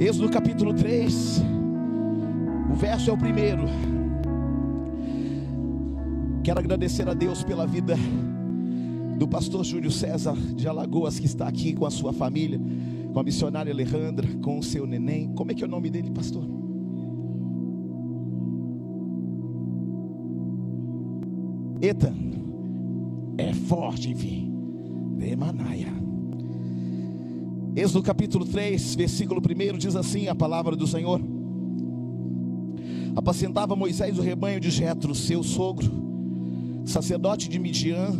Êxodo capítulo 3, o verso é o primeiro. Quero agradecer a Deus pela vida do pastor Júlio César de Alagoas, que está aqui com a sua família, com a missionária Alejandra, com o seu neném. Como é que é o nome dele, pastor? Etan. É forte, enfim. Demanaia. Êxodo capítulo 3, versículo 1 diz assim a palavra do Senhor. Apacentava Moisés o rebanho de Jetro, seu sogro, sacerdote de Midian,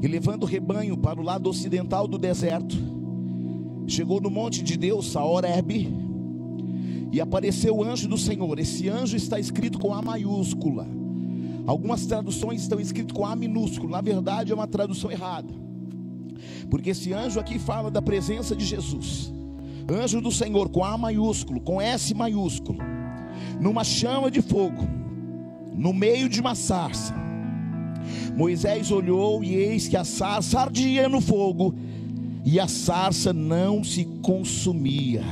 e levando o rebanho para o lado ocidental do deserto, chegou no monte de Deus, a Horebe, e apareceu o anjo do Senhor. Esse anjo está escrito com A maiúscula. Algumas traduções estão escritas com A minúsculo. Na verdade, é uma tradução errada. Porque esse anjo aqui fala da presença de Jesus. Anjo do Senhor com A maiúsculo, com S maiúsculo, numa chama de fogo, no meio de uma sarça. Moisés olhou e eis que a sarça ardia no fogo, e a sarça não se consumia.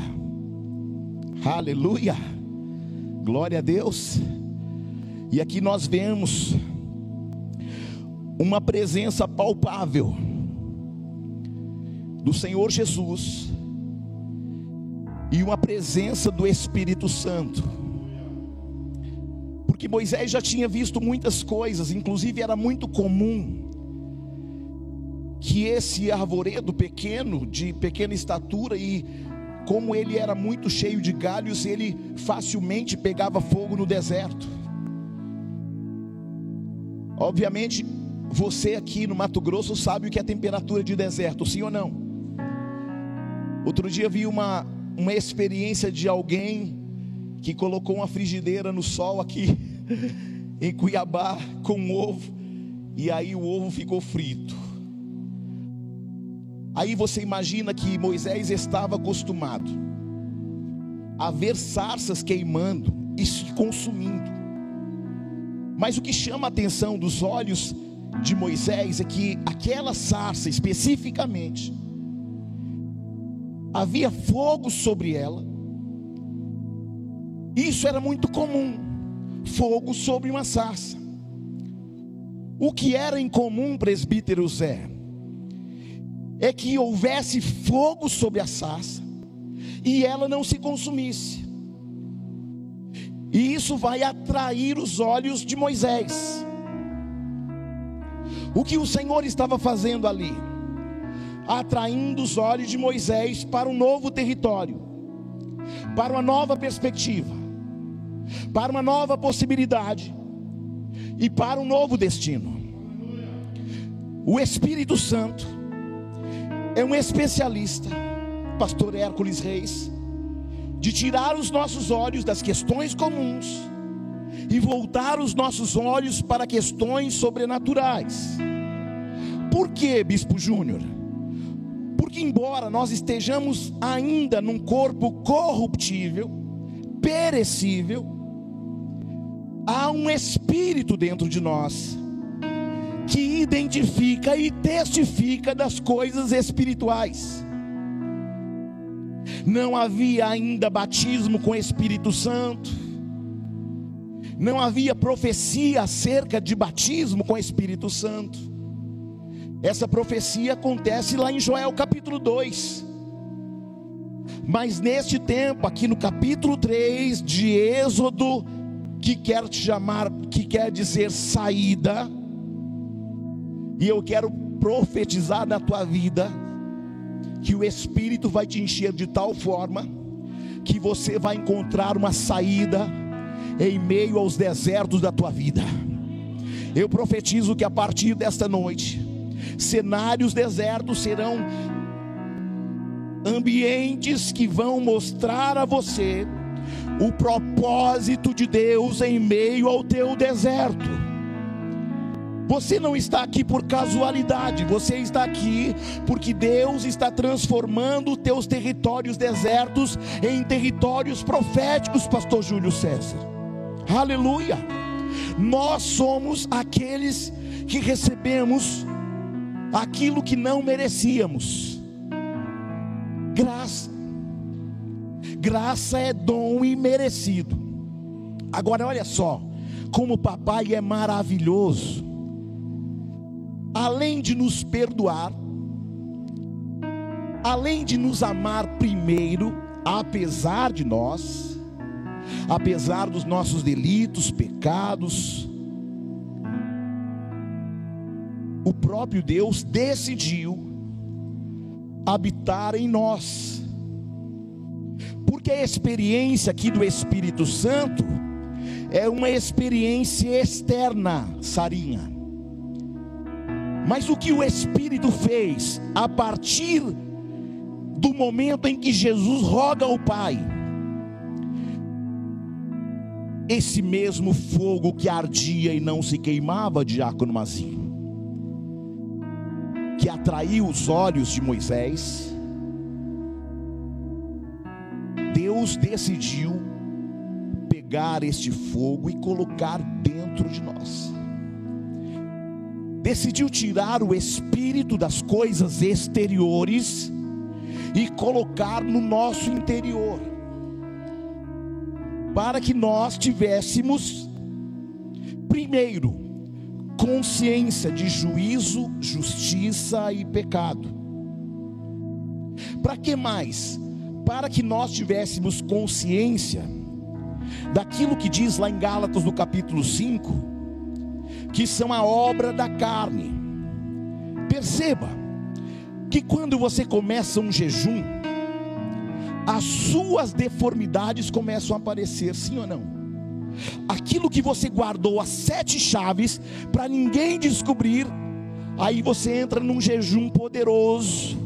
Aleluia! Glória a Deus. E aqui nós vemos uma presença palpável do Senhor Jesus e uma presença do Espírito Santo. Porque Moisés já tinha visto muitas coisas, inclusive era muito comum que esse arvoredo pequeno, de pequena estatura e como ele era muito cheio de galhos, ele facilmente pegava fogo no deserto. Obviamente, você aqui no Mato Grosso sabe o que é temperatura de deserto, sim ou não? Outro dia vi uma, uma experiência de alguém que colocou uma frigideira no sol aqui em Cuiabá com um ovo e aí o ovo ficou frito. Aí você imagina que Moisés estava acostumado a ver sarças queimando e se consumindo. Mas o que chama a atenção dos olhos de Moisés é que aquela sarça especificamente havia fogo sobre ela. Isso era muito comum, fogo sobre uma sarça. O que era incomum, presbítero Zé, é que houvesse fogo sobre a sarça e ela não se consumisse. E isso vai atrair os olhos de Moisés. O que o Senhor estava fazendo ali? Atraindo os olhos de Moisés para um novo território, para uma nova perspectiva, para uma nova possibilidade e para um novo destino. O Espírito Santo é um especialista, pastor Hércules Reis, de tirar os nossos olhos das questões comuns e voltar os nossos olhos para questões sobrenaturais. Por que, Bispo Júnior? Porque, embora nós estejamos ainda num corpo corruptível, perecível, há um espírito dentro de nós que identifica e testifica das coisas espirituais. Não havia ainda batismo com Espírito Santo, não havia profecia acerca de batismo com Espírito Santo. Essa profecia acontece lá em Joel capítulo 2. Mas neste tempo, aqui no capítulo 3 de Êxodo, que quer te chamar, que quer dizer saída, e eu quero profetizar na tua vida que o Espírito vai te encher de tal forma que você vai encontrar uma saída em meio aos desertos da tua vida. Eu profetizo que a partir desta noite, cenários desertos serão ambientes que vão mostrar a você o propósito de Deus em meio ao teu deserto. Você não está aqui por casualidade, você está aqui porque Deus está transformando teus territórios desertos em territórios proféticos, pastor Júlio César. Aleluia! Nós somos aqueles que recebemos aquilo que não merecíamos. Graça. graça é dom imerecido. Agora olha só, como o papai é maravilhoso. Além de nos perdoar, além de nos amar primeiro, apesar de nós, apesar dos nossos delitos, pecados, o próprio Deus decidiu habitar em nós. Porque a experiência aqui do Espírito Santo é uma experiência externa, Sarinha. Mas o que o Espírito fez a partir do momento em que Jesus roga ao Pai, esse mesmo fogo que ardia e não se queimava, diácono Mazinho, atraiu os olhos de Moisés, Deus decidiu pegar este fogo e colocar dentro de nós. Decidiu tirar o espírito das coisas exteriores e colocar no nosso interior, para que nós tivéssemos, primeiro, consciência de juízo, justiça e pecado. Para que mais? Para que nós tivéssemos consciência daquilo que diz lá em Gálatas no capítulo 5, que são a obra da carne. Perceba que quando você começa um jejum, as suas deformidades começam a aparecer, sim ou não? Aquilo que você guardou as sete chaves para ninguém descobrir. Aí você entra num jejum poderoso.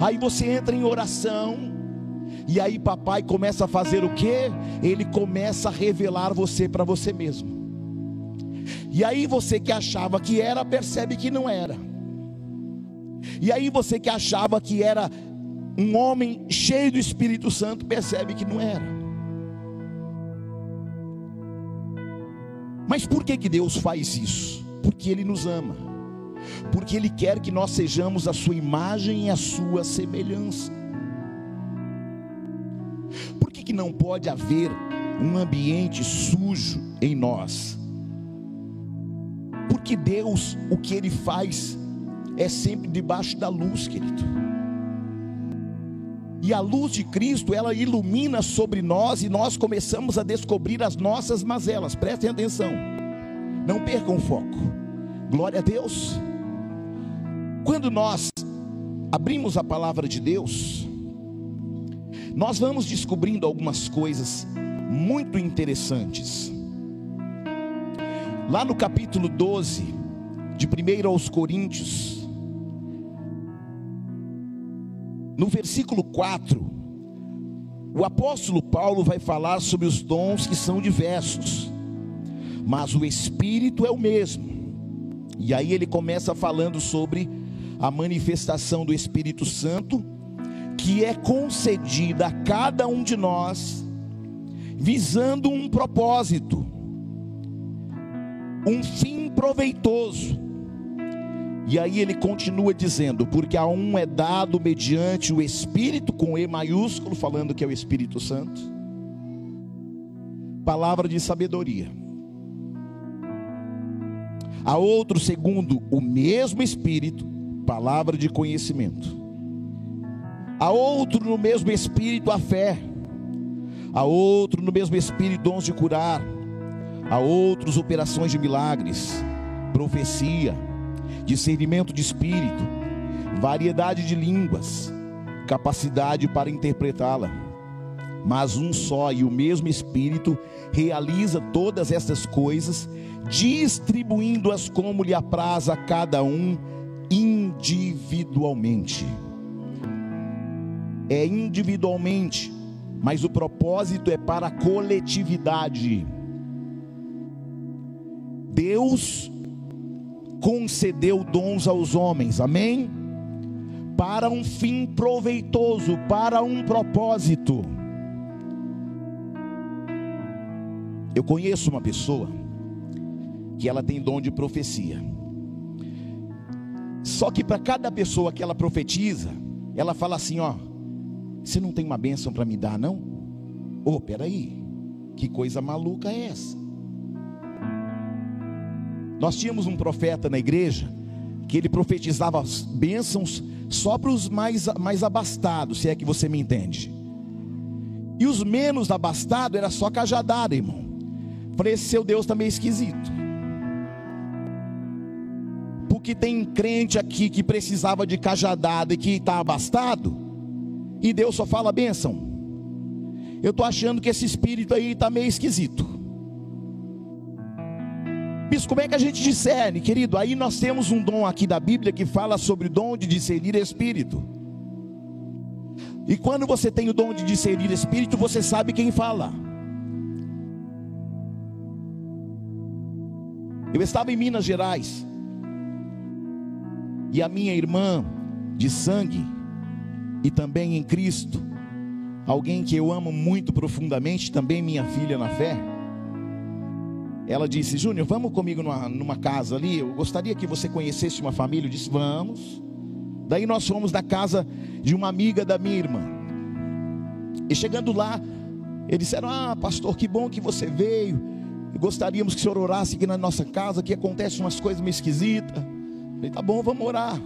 Aí você entra em oração. E aí papai começa a fazer o que? Ele começa a revelar você para você mesmo. E aí você que achava que era, percebe que não era. E aí você que achava que era um homem cheio do Espírito Santo, percebe que não era. Mas por que, que Deus faz isso? Porque Ele nos ama, porque Ele quer que nós sejamos a Sua imagem e a Sua semelhança. Por que, que não pode haver um ambiente sujo em nós? Porque Deus, o que Ele faz, é sempre debaixo da luz, querido. E a luz de Cristo, ela ilumina sobre nós e nós começamos a descobrir as nossas mazelas. Prestem atenção. Não percam o foco. Glória a Deus. Quando nós abrimos a palavra de Deus, nós vamos descobrindo algumas coisas muito interessantes. Lá no capítulo 12 de 1 aos Coríntios, No versículo 4, o apóstolo Paulo vai falar sobre os dons que são diversos, mas o Espírito é o mesmo. E aí ele começa falando sobre a manifestação do Espírito Santo, que é concedida a cada um de nós, visando um propósito, um fim proveitoso. E aí ele continua dizendo: porque a um é dado mediante o Espírito, com E maiúsculo, falando que é o Espírito Santo, palavra de sabedoria. A outro, segundo o mesmo Espírito, palavra de conhecimento. A outro, no mesmo Espírito, a fé. A outro, no mesmo Espírito, dons de curar. A outros, operações de milagres, profecia discernimento de espírito, variedade de línguas, capacidade para interpretá-la. Mas um só e o mesmo Espírito realiza todas estas coisas, distribuindo-as como lhe apraz a cada um individualmente. É individualmente, mas o propósito é para a coletividade. Deus concedeu dons aos homens, amém? Para um fim proveitoso, para um propósito. Eu conheço uma pessoa que ela tem dom de profecia. Só que para cada pessoa que ela profetiza, ela fala assim: ó, você não tem uma bênção para me dar, não? Ô, oh, peraí, que coisa maluca é essa? Nós tínhamos um profeta na igreja que ele profetizava bênçãos só para os mais, mais abastados, se é que você me entende. E os menos abastados era só cajadada, irmão. Falei, esse seu Deus também é esquisito. Porque tem crente aqui que precisava de cajadada e que está abastado, e Deus só fala bênção. Eu estou achando que esse espírito aí está meio esquisito. Bispo, como é que a gente discerne, querido? Aí nós temos um dom aqui da Bíblia que fala sobre o dom de discernir espírito. E quando você tem o dom de discernir espírito, você sabe quem fala. Eu estava em Minas Gerais. E a minha irmã de sangue e também em Cristo, alguém que eu amo muito profundamente, também minha filha na fé. Ela disse: Júnior, vamos comigo numa, numa casa ali. Eu gostaria que você conhecesse uma família. Eu disse: Vamos. Daí nós fomos na casa de uma amiga da minha irmã. E chegando lá, eles disseram: Ah, pastor, que bom que você veio. Gostaríamos que o senhor orasse aqui na nossa casa, que acontecem umas coisas meio esquisitas. Falei: Tá bom, vamos orar.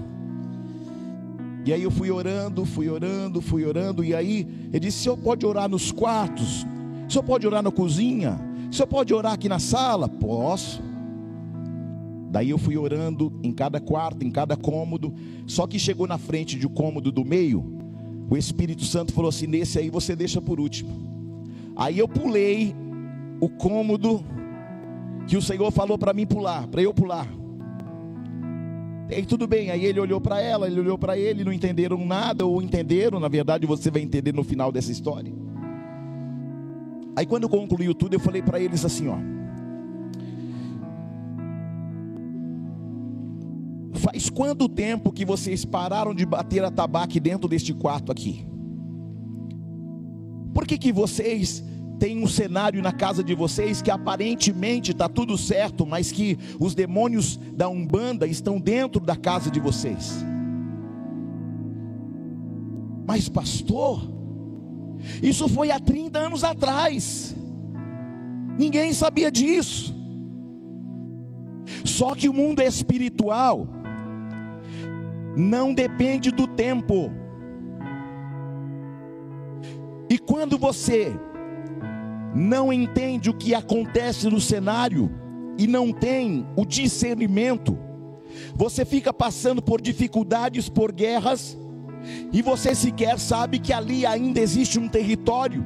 E aí eu fui orando, fui orando, fui orando. E aí ele disse: O senhor pode orar nos quartos? O senhor pode orar na cozinha? O senhor pode orar aqui na sala? Posso. Daí eu fui orando em cada quarto, em cada cômodo. Só que chegou na frente de um cômodo do meio, o Espírito Santo falou assim: nesse aí você deixa por último. Aí eu pulei o cômodo que o Senhor falou para mim pular, para eu pular. E aí tudo bem, aí ele olhou para ela, ele olhou para ele, não entenderam nada, ou entenderam, na verdade você vai entender no final dessa história. Aí quando concluiu tudo, eu falei para eles assim, ó: Faz quanto tempo que vocês pararam de bater a tabaque dentro deste quarto aqui? Por que, que vocês têm um cenário na casa de vocês que aparentemente está tudo certo, mas que os demônios da Umbanda estão dentro da casa de vocês? Mas, pastor, isso foi há 30 anos atrás, ninguém sabia disso. Só que o mundo espiritual não depende do tempo. E quando você não entende o que acontece no cenário e não tem o discernimento, você fica passando por dificuldades, por guerras, e você sequer sabe que ali ainda existe um território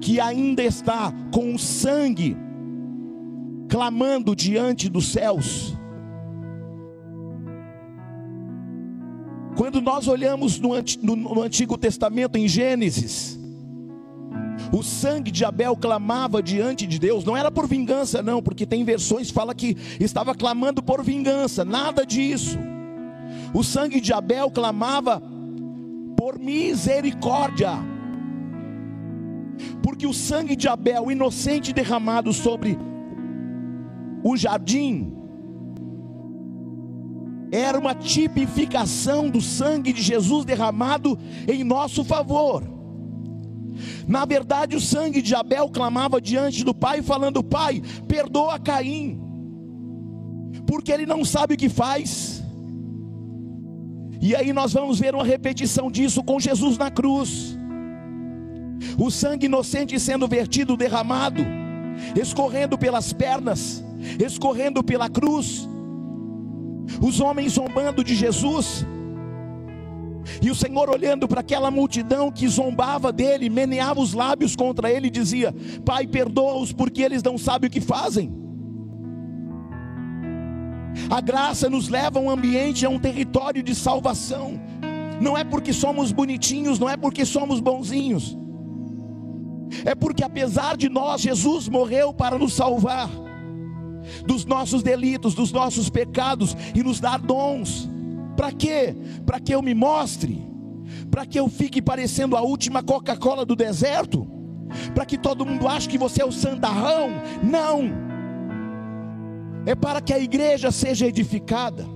que ainda está com o sangue clamando diante dos céus. Quando nós olhamos no, Antigo Testamento, em Gênesis, o sangue de Abel clamava diante de Deus, não era por vingança, não, porque tem versões que fala que estava clamando por vingança, nada disso. O sangue de Abel clamava por misericórdia, porque o sangue de Abel, inocente derramado sobre o jardim, era uma tipificação do sangue de Jesus derramado em nosso favor. Na verdade, o sangue de Abel clamava diante do Pai, falando: Pai, perdoa Caim, porque ele não sabe o que faz. E aí nós vamos ver uma repetição disso com Jesus na cruz. O sangue inocente sendo vertido, derramado, escorrendo pelas pernas, escorrendo pela cruz, os homens zombando de Jesus, e o Senhor olhando para aquela multidão que zombava dele, meneava os lábios contra ele e dizia: Pai, perdoa-os porque eles não sabem o que fazem. A graça nos leva a um ambiente, a um território de salvação. Não é porque somos bonitinhos, não é porque somos bonzinhos. É porque apesar de nós, Jesus morreu para nos salvar dos nossos delitos, dos nossos pecados e nos dar dons. Para quê? Para que eu me mostre? Para que eu fique parecendo a última Coca-Cola do deserto? Para que todo mundo ache que você é o santarrão? Não. É para que a igreja seja edificada.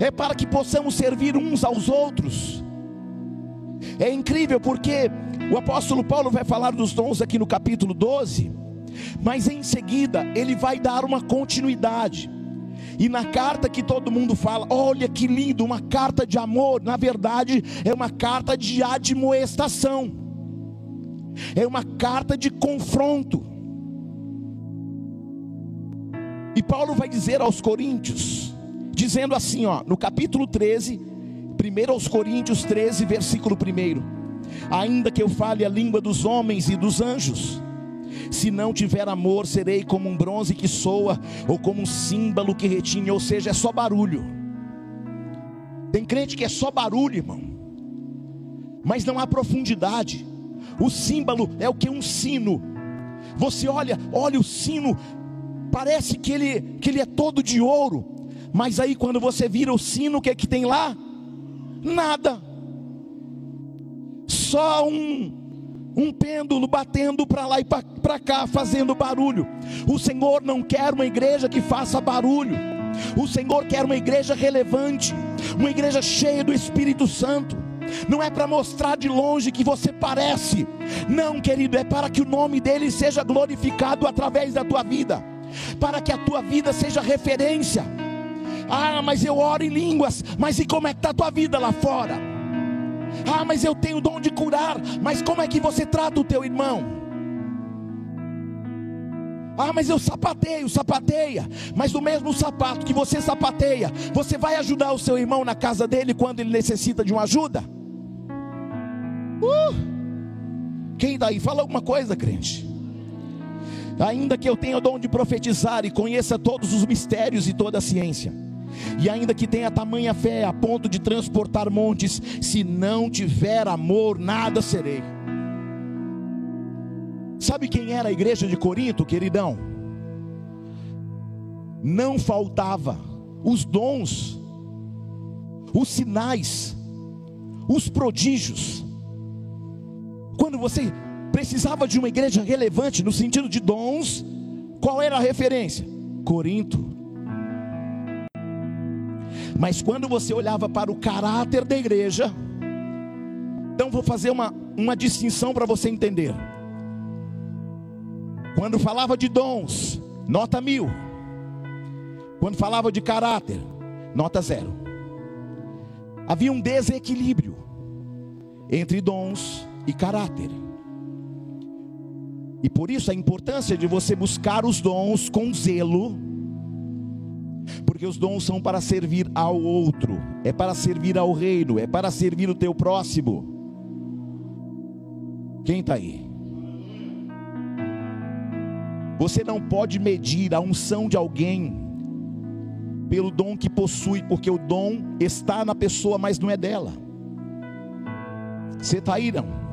É para que possamos servir uns aos outros. É incrível porque o apóstolo Paulo vai falar dos dons aqui no capítulo 12, mas em seguida ele vai dar uma continuidade. E na carta que todo mundo fala, olha que lindo, uma carta de amor, na verdade é uma carta de admoestação, é uma carta de confronto. E Paulo vai dizer aos Coríntios, dizendo assim, ó, no capítulo 13, 1 aos Coríntios 13, versículo 1: Ainda que eu fale a língua dos homens e dos anjos, se não tiver amor, serei como um bronze que soa, ou como um símbolo que retine, ou seja, é só barulho. Tem crente que é só barulho, irmão, mas não há profundidade. O símbolo é o que? Um sino. Você olha, olha o sino, parece que ele, que ele é todo de ouro, mas aí quando você vira o sino, o que é que tem lá? Nada, só um um pêndulo batendo para lá e para cá, fazendo barulho. O Senhor não quer uma igreja que faça barulho. O Senhor quer uma igreja relevante, uma igreja cheia do Espírito Santo. Não é para mostrar de longe que você parece, não, querido, é para que o nome dele seja glorificado através da tua vida, para que a tua vida seja referência. Ah, mas eu oro em línguas, mas e como é que está a tua vida lá fora? Ah, mas eu tenho o dom de curar, mas como é que você trata o teu irmão? Ah, mas eu sapateio, sapateia. Mas do mesmo sapato que você sapateia, você vai ajudar o seu irmão na casa dele quando ele necessita de uma ajuda? Uh! Quem daí? Fala alguma coisa, crente. Ainda que eu tenha o dom de profetizar e conheça todos os mistérios e toda a ciência e ainda que tenha tamanha fé a ponto de transportar montes, se não tiver amor, nada serei. Sabe quem era a igreja de Corinto, queridão? Não faltava os dons, os sinais, os prodígios. Quando você precisava de uma igreja relevante no sentido de dons, qual era a referência? Corinto. Mas quando você olhava para o caráter da igreja, então vou fazer uma, uma distinção para você entender. Quando falava de dons, nota mil. Quando falava de caráter, nota zero. Havia um desequilíbrio entre dons e caráter. E por isso a importância de você buscar os dons com zelo porque os dons são para servir ao outro, é para servir ao reino, é para servir o teu próximo. Quem está aí? Você não pode medir a unção de alguém pelo dom que possui, porque o dom está na pessoa, mas não é dela. Você está aí, não?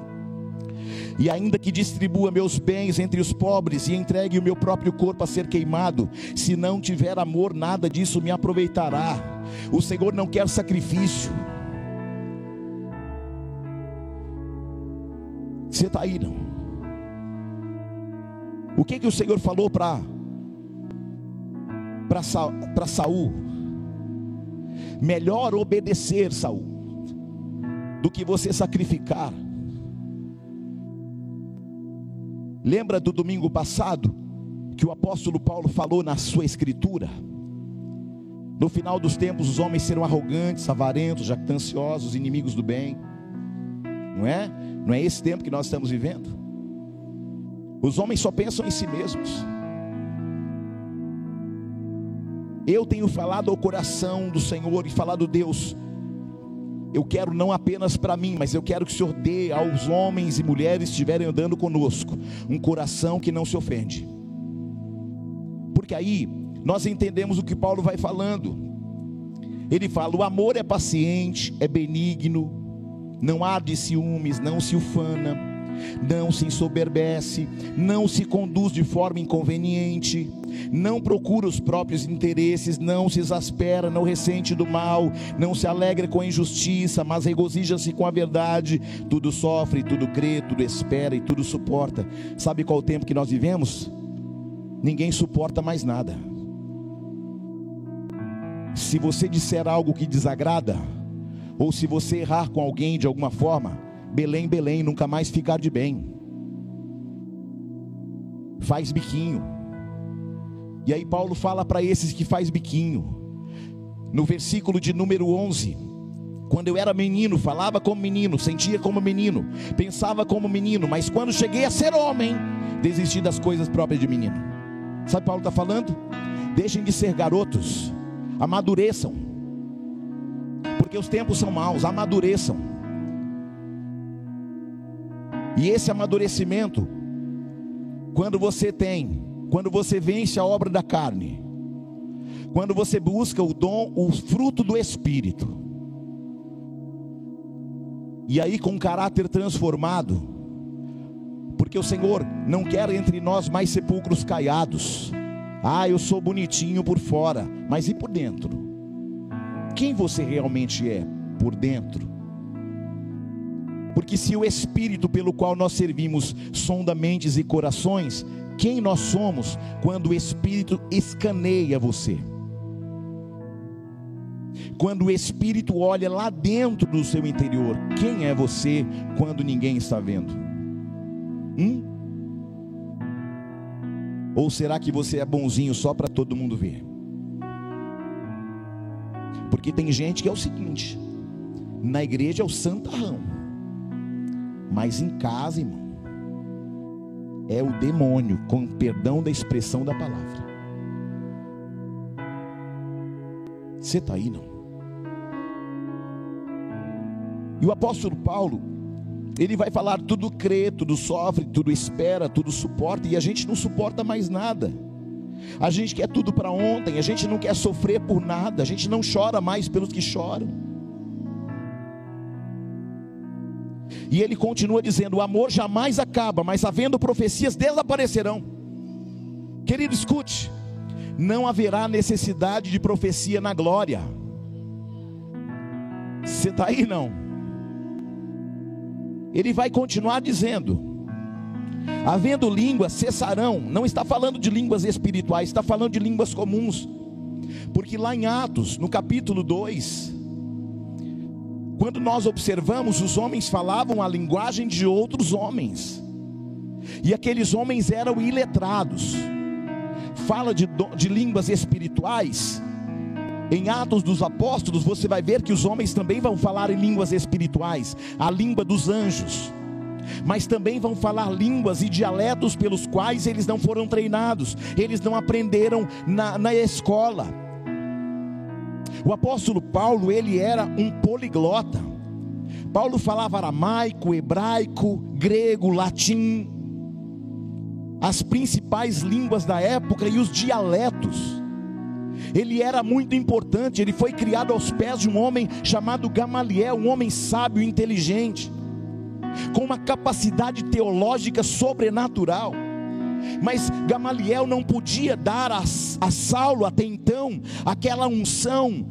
E ainda que distribua meus bens entre os pobres e entregue o meu próprio corpo a ser queimado, se não tiver amor, nada disso me aproveitará. O Senhor não quer sacrifício. Você está aí, não? O que que o Senhor falou para para Saul? Melhor obedecer, Saul, do que você sacrificar. Lembra do domingo passado que o apóstolo Paulo falou na sua escritura? No final dos tempos, os homens serão arrogantes, avarentos, jactanciosos, inimigos do bem. Não é? Não é esse tempo que nós estamos vivendo? Os homens só pensam em si mesmos. Eu tenho falado ao coração do Senhor e falado, Deus, eu quero não apenas para mim, mas eu quero que o Senhor dê aos homens e mulheres que estiverem andando conosco um coração que não se ofende. Porque aí nós entendemos o que Paulo vai falando. Ele fala: o amor é paciente, é benigno, não há de ciúmes, não se ufana não se ensoberbece, não se conduz de forma inconveniente, não procura os próprios interesses, não se exaspera, não ressente do mal, não se alegra com a injustiça, mas regozija-se com a verdade, tudo sofre, tudo crê, tudo espera e tudo suporta. Sabe qual o tempo que nós vivemos? Ninguém suporta mais nada. Se você disser algo que desagrada, ou se você errar com alguém de alguma forma, Belém, Belém, nunca mais ficar de bem. Faz biquinho. E aí Paulo fala para esses que faz biquinho. No versículo de número 11, quando eu era menino, falava como menino, sentia como menino, pensava como menino, mas quando cheguei a ser homem, desisti das coisas próprias de menino. Sabe Paulo está falando? Deixem de ser garotos, amadureçam, porque os tempos são maus, amadureçam. E esse amadurecimento, quando você tem, quando você vence a obra da carne, quando você busca o dom, o fruto do Espírito, e aí, com caráter transformado, porque o Senhor não quer entre nós mais sepulcros caiados. Ah, eu sou bonitinho por fora, mas e por dentro? Quem você realmente é por dentro? Porque se o Espírito pelo qual nós servimos sonda mentes e corações, quem nós somos quando o Espírito escaneia você? Quando o Espírito olha lá dentro do seu interior, quem é você quando ninguém está vendo? Hum? Ou será que você é bonzinho só para todo mundo ver? Porque tem gente que é o seguinte: na igreja é o santarrão, mas em casa, irmão, é o demônio, com perdão da expressão da palavra. Você está aí, não? E o apóstolo Paulo, ele vai falar: tudo crê, tudo sofre, tudo espera, tudo suporta, e a gente não suporta mais nada. A gente quer tudo para ontem, a gente não quer sofrer por nada, a gente não chora mais pelos que choram. E ele continua dizendo: o amor jamais acaba, mas havendo profecias desaparecerão. Querido, escute não haverá necessidade de profecia na glória. Você está aí não? Ele vai continuar dizendo: havendo línguas cessarão, não está falando de línguas espirituais, está falando de línguas comuns, porque lá em Atos, no capítulo 2, quando nós observamos, os homens falavam a linguagem de outros homens, e aqueles homens eram iletrados. Fala de, de línguas espirituais, em Atos dos Apóstolos, você vai ver que os homens também vão falar em línguas espirituais, a língua dos anjos, mas também vão falar línguas e dialetos pelos quais eles não foram treinados, eles não aprenderam na, na escola. O apóstolo Paulo, ele era um poliglota. Paulo falava aramaico, hebraico, grego, latim, as principais línguas da época e os dialetos. Ele era muito importante, ele foi criado aos pés de um homem chamado Gamaliel, um homem sábio e inteligente, com uma capacidade teológica sobrenatural. Mas Gamaliel não podia dar a, a Saulo até então aquela unção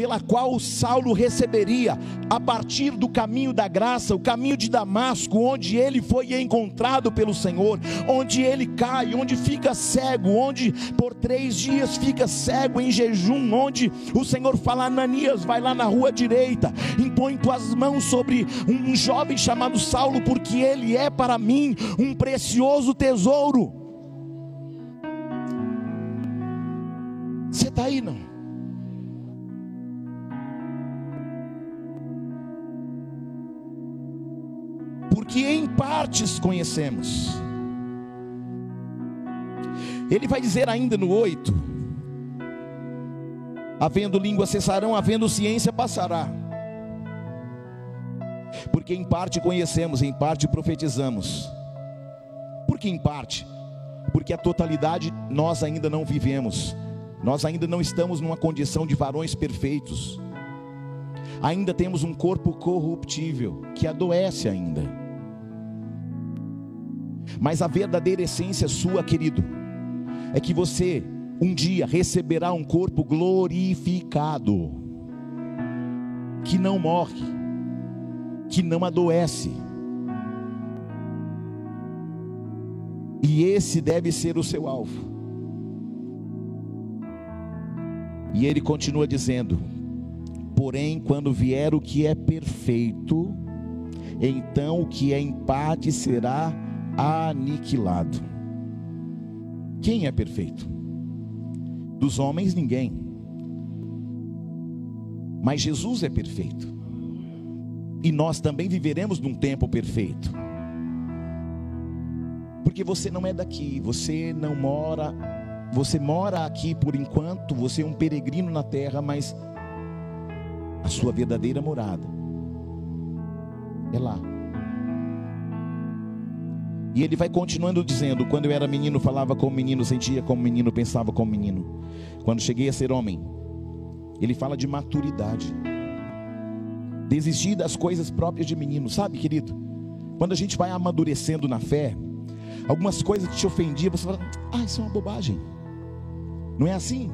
pela qual Saulo receberia a partir do caminho da graça, o caminho de Damasco, onde ele foi encontrado pelo Senhor, onde ele cai, onde fica cego, onde por três dias fica cego em jejum, onde o Senhor fala: Ananias, vai lá na rua direita, impõe tuas mãos sobre um jovem chamado Saulo, porque ele é para mim um precioso tesouro. Você está aí, não? Porque em partes conhecemos. Ele vai dizer ainda no 8: havendo língua cessarão, havendo ciência passará. Porque em parte conhecemos, em parte profetizamos. Por que em parte? Porque a totalidade nós ainda não vivemos. Nós ainda não estamos numa condição de varões perfeitos. Ainda temos um corpo corruptível que adoece ainda. Mas a verdadeira essência sua, querido, é que você um dia receberá um corpo glorificado, que não morre, que não adoece. E esse deve ser o seu alvo. E ele continua dizendo: Porém, quando vier o que é perfeito, então o que é em parte será aniquilado. Quem é perfeito? Dos homens, ninguém. Mas Jesus é perfeito. E nós também viveremos num tempo perfeito. Porque você não é daqui, você não mora, você mora aqui por enquanto, você é um peregrino na terra, mas a sua verdadeira morada é lá. E ele vai continuando dizendo: Quando eu era menino, falava como menino, sentia como menino, pensava como menino. Quando cheguei a ser homem, ele fala de maturidade. Desistir das coisas próprias de menino, sabe, querido? Quando a gente vai amadurecendo na fé, algumas coisas que te ofendiam, você fala: Ah, isso é uma bobagem. Não é assim?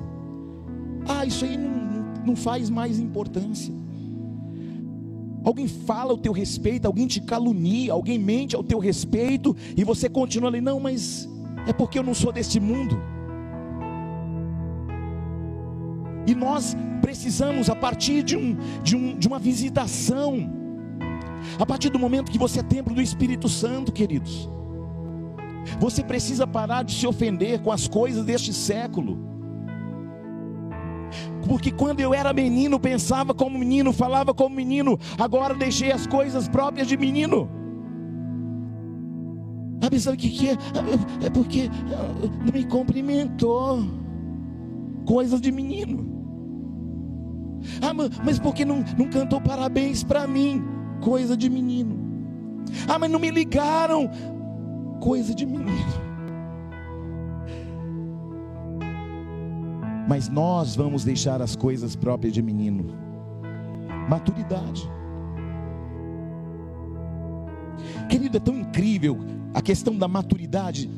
Ah, isso aí não, não faz mais importância. Alguém fala ao teu respeito, alguém te calunia, alguém mente ao teu respeito, e você continua ali, não, mas é porque eu não sou deste mundo. E nós precisamos, a partir de, um, de, um, de uma visitação, a partir do momento que você é templo do Espírito Santo, queridos, você precisa parar de se ofender com as coisas deste século porque quando eu era menino, pensava como menino, falava como menino, agora deixei as coisas próprias de menino. Ah, sabe o que, que é? É porque não me cumprimentou. Coisas de menino. Ah, mas porque não, não cantou parabéns para mim? Coisa de menino. Ah, mas não me ligaram? Coisa de menino. Mas nós vamos deixar as coisas próprias de menino. Maturidade. Querido, é tão incrível a questão da maturidade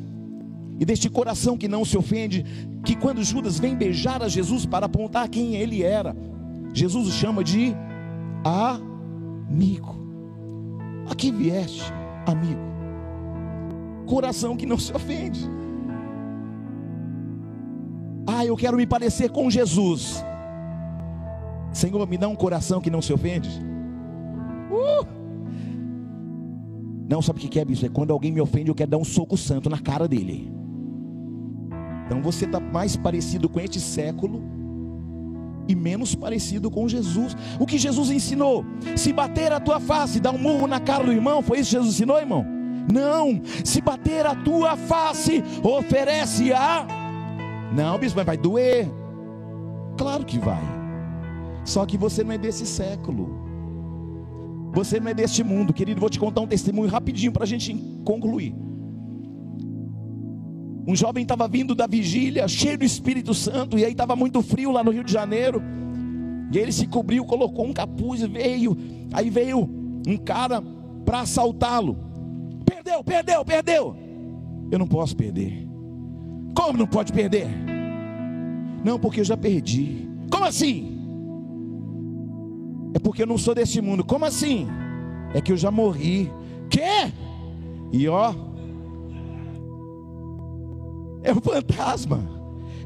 e deste coração que não se ofende, que quando Judas vem beijar a Jesus para apontar quem ele era, Jesus o chama de amigo. Aqui vieste, amigo. Coração que não se ofende. Ah, eu quero me parecer com Jesus. Senhor, me dá um coração que não se ofende. Uh! Não, sabe o que é, bicho? É quando alguém me ofende, eu quero dar um soco santo na cara dele. Então você está mais parecido com este século e menos parecido com Jesus. O que Jesus ensinou? Se bater a tua face, dar um murro na cara do irmão, foi isso que Jesus ensinou, irmão? Não, se bater a tua face, oferece a não, bispo, mas vai doer. Claro que vai. Só que você não é desse século. Você não é deste mundo, querido. Vou te contar um testemunho rapidinho para a gente concluir. Um jovem estava vindo da vigília, cheio do Espírito Santo, e aí estava muito frio lá no Rio de Janeiro. E ele se cobriu, colocou um capuz, veio. Aí veio um cara para assaltá-lo. Perdeu, perdeu, perdeu. Eu não posso perder. Como não pode perder? Não, porque eu já perdi. Como assim? É porque eu não sou desse mundo. Como assim? É que eu já morri. Quê? E ó, é o fantasma.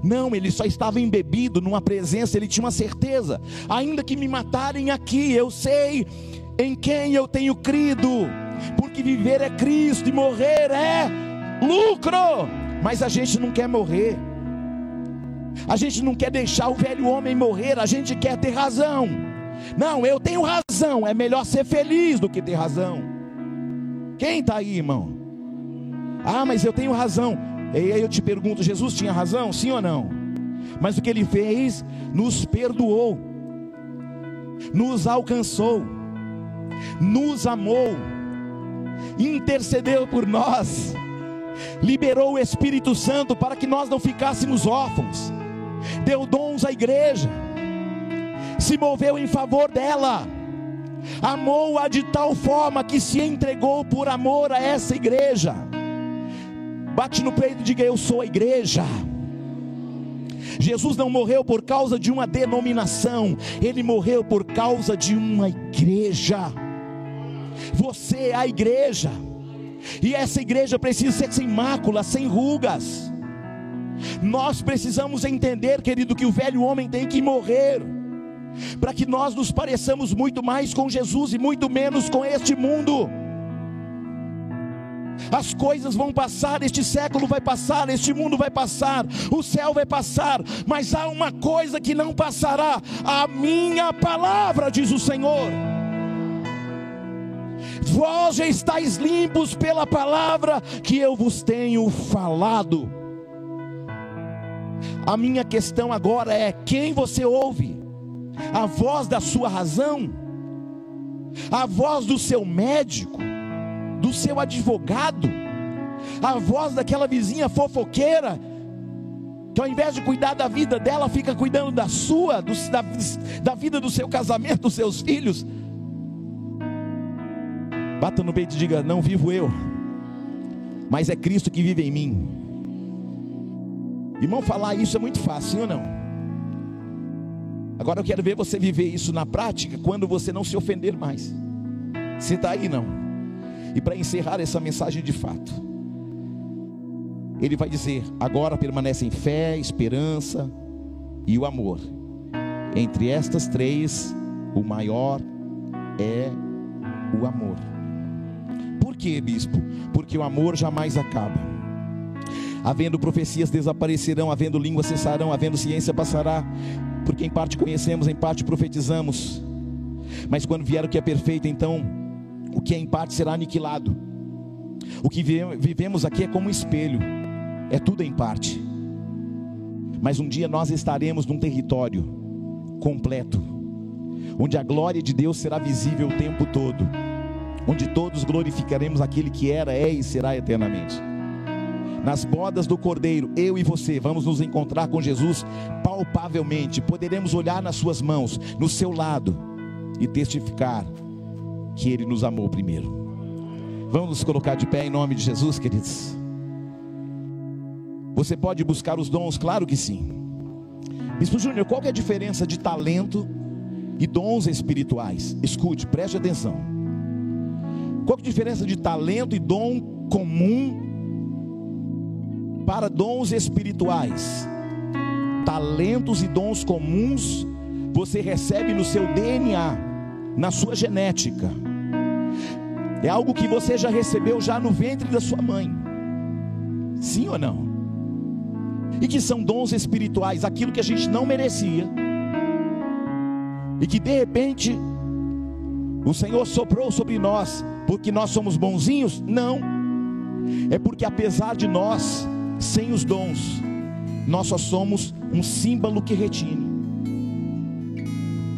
Não, ele só estava embebido numa presença, ele tinha uma certeza. Ainda que me matarem aqui, eu sei em quem eu tenho crido, porque viver é Cristo e morrer é lucro. Mas a gente não quer morrer. A gente não quer deixar o velho homem morrer, a gente quer ter razão. Não, eu tenho razão, é melhor ser feliz do que ter razão. Quem está aí, irmão? Ah, mas eu tenho razão. E aí eu te pergunto: Jesus tinha razão, sim ou não? Mas o que ele fez, nos perdoou, nos alcançou, nos amou, intercedeu por nós liberou o Espírito Santo para que nós não ficássemos órfãos, deu dons à igreja, se moveu em favor dela, amou-a de tal forma que se entregou por amor a essa igreja. Bate no peito e diga: Eu sou a igreja. Jesus não morreu por causa de uma denominação, ele morreu por causa de uma igreja. Você é a igreja. E essa igreja precisa ser sem mácula, sem rugas. Nós precisamos entender, querido, que o velho homem tem que morrer. para que nós nos pareçamos muito mais com Jesus e muito menos com este mundo. As coisas vão passar, este século vai passar, este mundo vai passar, o céu vai passar, mas há uma coisa que não passará: a minha palavra, diz o Senhor. Vós já estáis limpos pela palavra que eu vos tenho falado. A minha questão agora é: quem você ouve? A voz da sua razão? A voz do seu médico? Do seu advogado? A voz daquela vizinha fofoqueira? Que ao invés de cuidar da vida dela, fica cuidando da sua, do, da, da vida do seu casamento, dos seus filhos. Bata no peito e diga: Não vivo eu, mas é Cristo que vive em mim. Irmão, falar isso é muito fácil, ou não? Agora eu quero ver você viver isso na prática quando você não se ofender mais. Você está aí não? E para encerrar essa mensagem de fato, ele vai dizer: agora permanecem fé, esperança e o amor. Entre estas três, o maior é o amor. Que, bispo? Porque o amor jamais acaba. Havendo profecias desaparecerão, havendo línguas cessarão, havendo ciência passará, porque em parte conhecemos, em parte profetizamos. Mas quando vier o que é perfeito, então o que é em parte será aniquilado. O que vivemos aqui é como um espelho, é tudo em parte. Mas um dia nós estaremos num território completo, onde a glória de Deus será visível o tempo todo, onde todos glorificaremos aquele que era, é e será eternamente nas bodas do Cordeiro, eu e você vamos nos encontrar com Jesus palpavelmente. Poderemos olhar nas suas mãos, no seu lado e testificar que ele nos amou primeiro. Vamos nos colocar de pé em nome de Jesus, queridos. Você pode buscar os dons, claro que sim. Bispo Júnior, qual é a diferença de talento e dons espirituais? Escute, preste atenção. Qual é a diferença de talento e dom comum para dons espirituais, talentos e dons comuns, você recebe no seu DNA, na sua genética. É algo que você já recebeu já no ventre da sua mãe. Sim ou não? E que são dons espirituais, aquilo que a gente não merecia. E que de repente o Senhor soprou sobre nós, porque nós somos bonzinhos? Não. É porque apesar de nós sem os dons, nós só somos um símbolo que retine.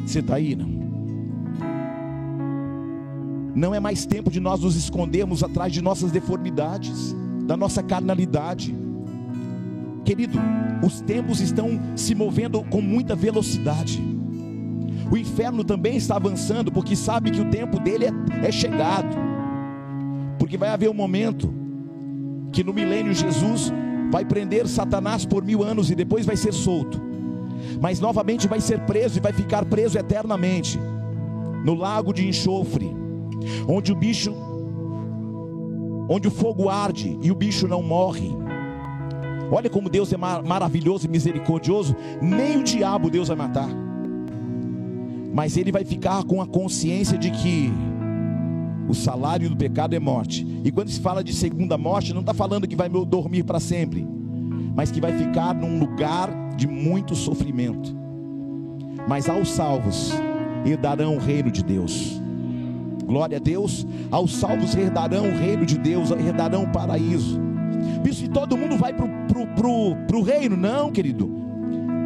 Você está aí, não? Não é mais tempo de nós nos escondermos atrás de nossas deformidades, da nossa carnalidade. Querido, os tempos estão se movendo com muita velocidade. O inferno também está avançando, porque sabe que o tempo dele é, é chegado. Porque vai haver um momento que no milênio Jesus vai prender Satanás por mil anos e depois vai ser solto, mas novamente vai ser preso e vai ficar preso eternamente no lago de enxofre, onde o bicho, onde o fogo arde e o bicho não morre. Olha como Deus é mar maravilhoso e misericordioso, nem o diabo Deus vai matar, mas ele vai ficar com a consciência de que o salário do pecado é morte. E quando se fala de segunda morte, não está falando que vai dormir para sempre, mas que vai ficar num lugar de muito sofrimento. Mas aos salvos herdarão o reino de Deus. Glória a Deus. Aos salvos herdarão o reino de Deus, herdarão o paraíso. Isso e todo mundo vai para o reino? Não, querido.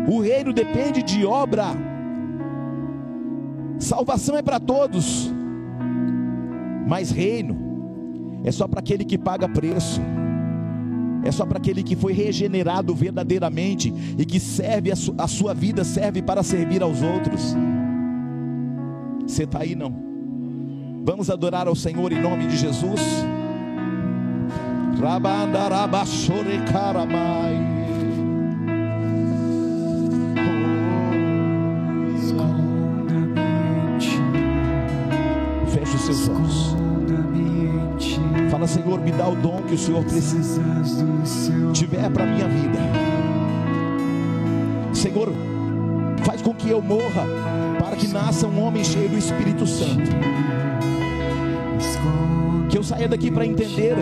O reino depende de obra. Salvação é para todos mas reino é só para aquele que paga preço. É só para aquele que foi regenerado verdadeiramente e que serve a, su a sua vida serve para servir aos outros. Você está aí não? Vamos adorar ao Senhor em nome de Jesus. Seus olhos. Fala, Senhor, me dá o dom que o Senhor precisa tiver para a minha vida. Senhor, faz com que eu morra para que nasça um homem cheio do Espírito Santo. Que eu saia daqui para entender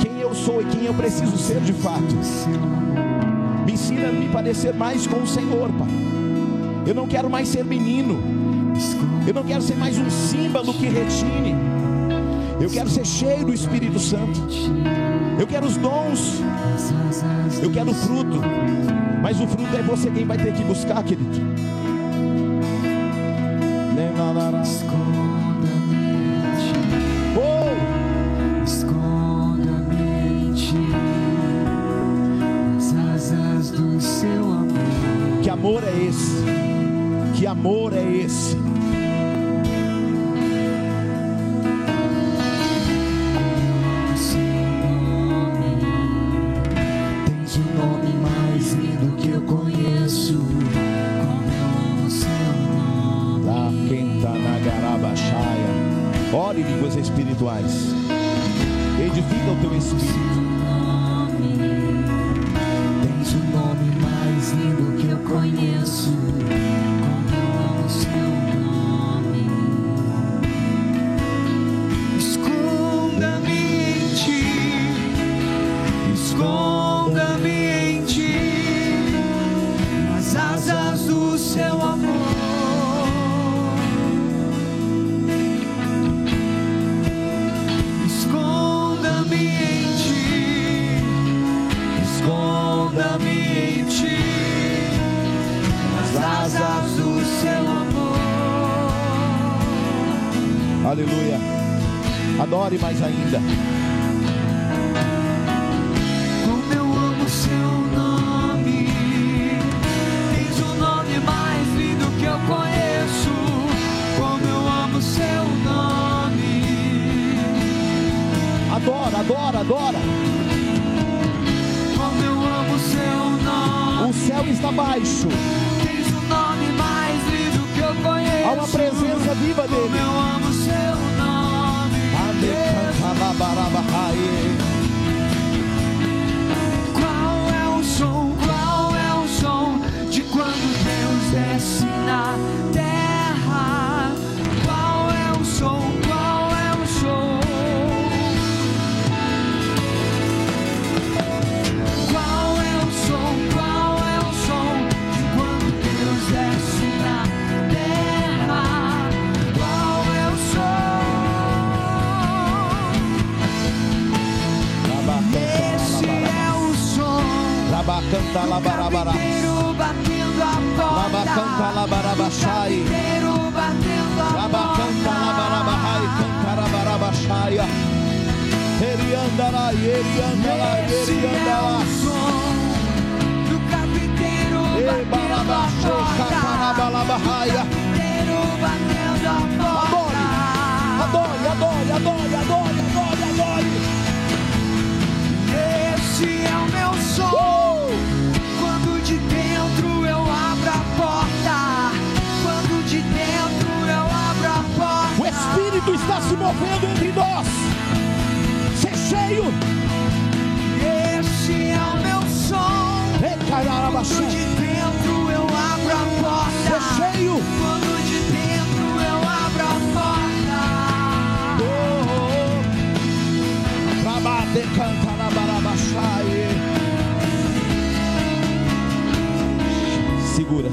quem eu sou e quem eu preciso ser de fato. Me ensina a me parecer mais com o Senhor, Pai. Eu não quero mais ser menino. Eu não quero ser mais um símbolo que retine. Eu quero ser cheio do Espírito Santo. Eu quero os dons. Eu quero o fruto. Mas o fruto é você quem vai ter que buscar, querido. Oh! Esconda-me do seu amor. Que amor é esse? Que amor é esse? Ore em línguas espirituais. Edifica o teu espírito. Tens o nome mais lindo que eu conheço.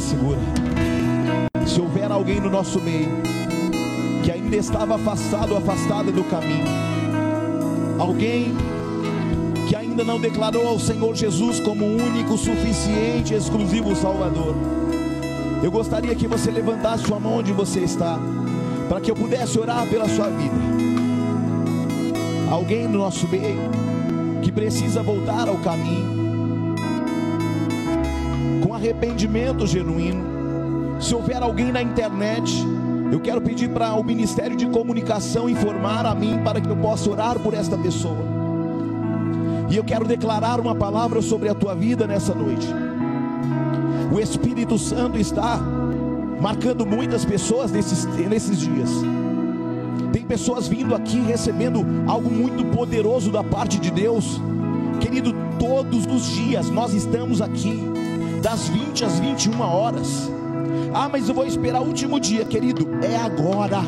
Segura. Se houver alguém no nosso meio que ainda estava afastado afastada do caminho, alguém que ainda não declarou ao Senhor Jesus como único, suficiente, exclusivo Salvador, eu gostaria que você levantasse sua mão onde você está, para que eu pudesse orar pela sua vida alguém no nosso meio que precisa voltar ao caminho, arrependimento genuíno. Se houver alguém na internet, eu quero pedir para o Ministério de Comunicação informar a mim para que eu possa orar por esta pessoa. E eu quero declarar uma palavra sobre a tua vida nessa noite. O Espírito Santo está marcando muitas pessoas nesses, nesses dias. Tem pessoas vindo aqui recebendo algo muito poderoso da parte de Deus. Querido, todos os dias nós estamos aqui, das 20 às 21 horas. Ah, mas eu vou esperar o último dia, querido. É agora,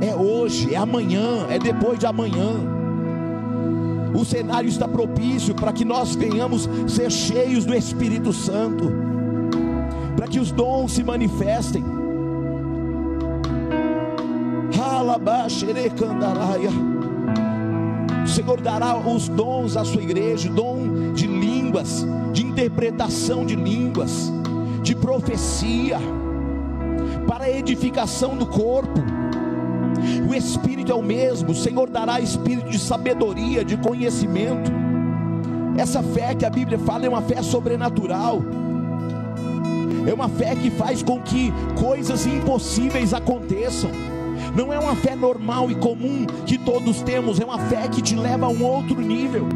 é hoje, é amanhã, é depois de amanhã. O cenário está propício para que nós venhamos ser cheios do Espírito Santo, para que os dons se manifestem. O Senhor dará os dons à sua igreja, dom de línguas, de interpretação de línguas, de profecia, para a edificação do corpo. O Espírito é o mesmo, o Senhor dará espírito de sabedoria, de conhecimento. Essa fé que a Bíblia fala é uma fé sobrenatural. É uma fé que faz com que coisas impossíveis aconteçam. Não é uma fé normal e comum que todos temos, é uma fé que te leva a um outro nível.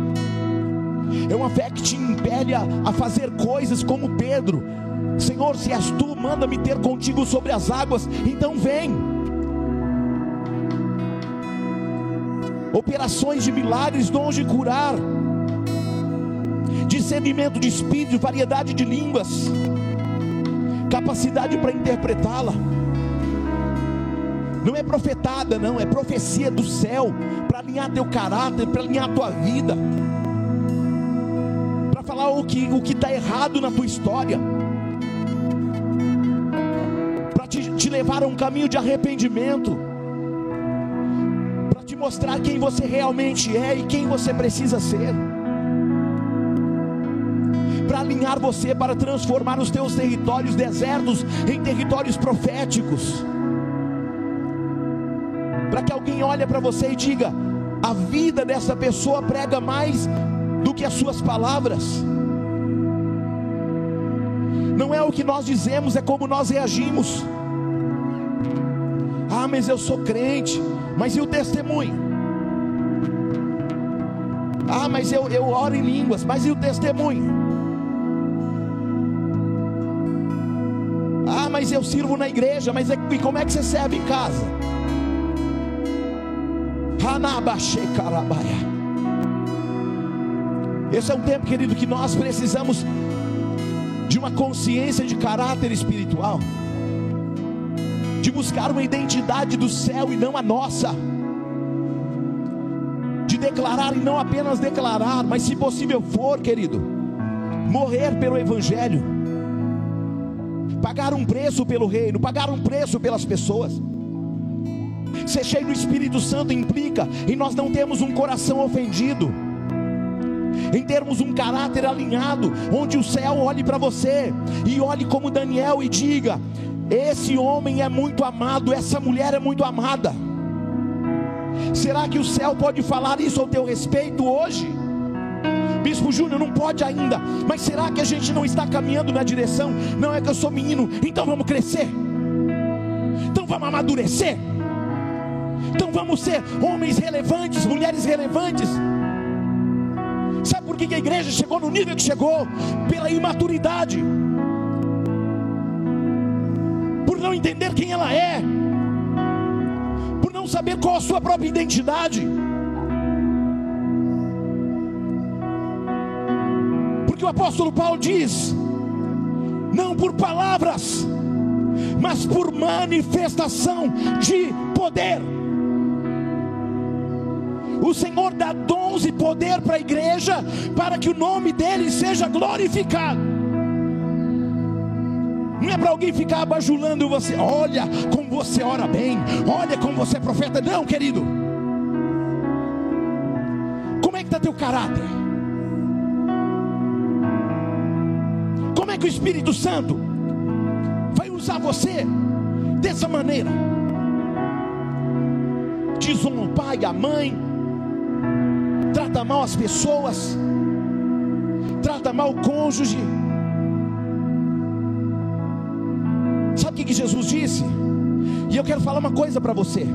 É uma fé que te impele a, a fazer coisas como Pedro. Senhor, se és tu, manda-me ter contigo sobre as águas, então vem. Operações de milagres, dons de curar, discernimento de espírito, variedade de línguas, capacidade para interpretá-la. Não é profetada, não, é profecia do céu para alinhar teu caráter, para alinhar tua vida, falar o que o que está errado na tua história, para te, te levar a um caminho de arrependimento, para te mostrar quem você realmente é e quem você precisa ser. Para alinhar você, para transformar os teus territórios desertos em territórios proféticos. Para que alguém olhe para você e diga: a vida dessa pessoa prega mais do que as suas palavras. Não é o que nós dizemos, é como nós reagimos. Ah, mas eu sou crente, mas e o testemunho? Ah, mas eu, eu oro em línguas, mas e o testemunho? Ah, mas eu sirvo na igreja, mas é, e como é que você serve em casa? Esse é um tempo, querido, que nós precisamos de uma consciência de caráter espiritual, de buscar uma identidade do céu e não a nossa, de declarar e não apenas declarar, mas se possível for, querido, morrer pelo Evangelho, pagar um preço pelo reino, pagar um preço pelas pessoas. Ser cheio do Espírito Santo implica em nós não termos um coração ofendido, em termos um caráter alinhado, onde o céu olhe para você e olhe como Daniel e diga: esse homem é muito amado, essa mulher é muito amada. Será que o céu pode falar isso ao teu respeito hoje? Bispo Júnior não pode ainda, mas será que a gente não está caminhando na direção? Não é que eu sou menino, então vamos crescer, então vamos amadurecer. Então vamos ser homens relevantes, mulheres relevantes. Que a igreja chegou no nível que chegou? Pela imaturidade, por não entender quem ela é, por não saber qual a sua própria identidade. Porque o apóstolo Paulo diz: não por palavras, mas por manifestação de poder o Senhor dá dons e poder para a igreja, para que o nome dele seja glorificado. Não é para alguém ficar abajulando você, olha como você ora bem, olha como você é profeta. Não, querido. Como é que está teu caráter? Como é que o Espírito Santo vai usar você dessa maneira? Desonra o pai, a mãe, trata mal as pessoas, trata mal o cônjuge. Sabe o que Jesus disse? E eu quero falar uma coisa para você: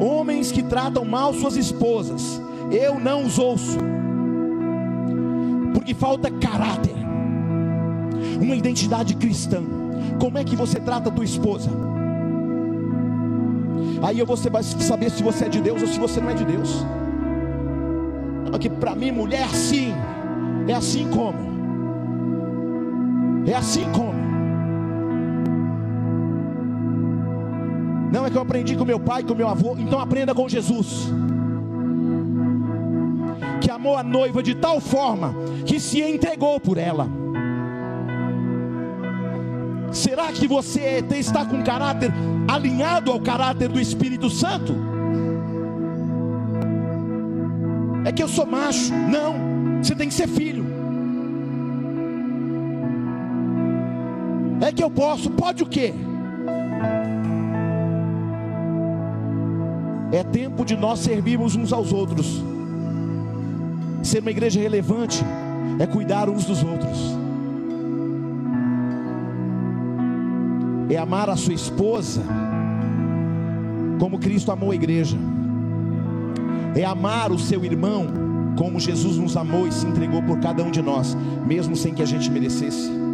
homens que tratam mal suas esposas, eu não os ouço, porque falta caráter, uma identidade cristã. Como é que você trata a tua esposa? Aí você vai saber se você é de Deus ou se você não é de Deus que para mim mulher sim, é assim como. É assim como. Não é que eu aprendi com meu pai, com meu avô, então aprenda com Jesus. Que amou a noiva de tal forma que se entregou por ela. Será que você está com caráter alinhado ao caráter do Espírito Santo? É que eu sou macho. Não, você tem que ser filho. É que eu posso, pode o quê? É tempo de nós servirmos uns aos outros. Ser uma igreja relevante é cuidar uns dos outros. É amar a sua esposa como Cristo amou a igreja. É amar o seu irmão como Jesus nos amou e se entregou por cada um de nós, mesmo sem que a gente merecesse.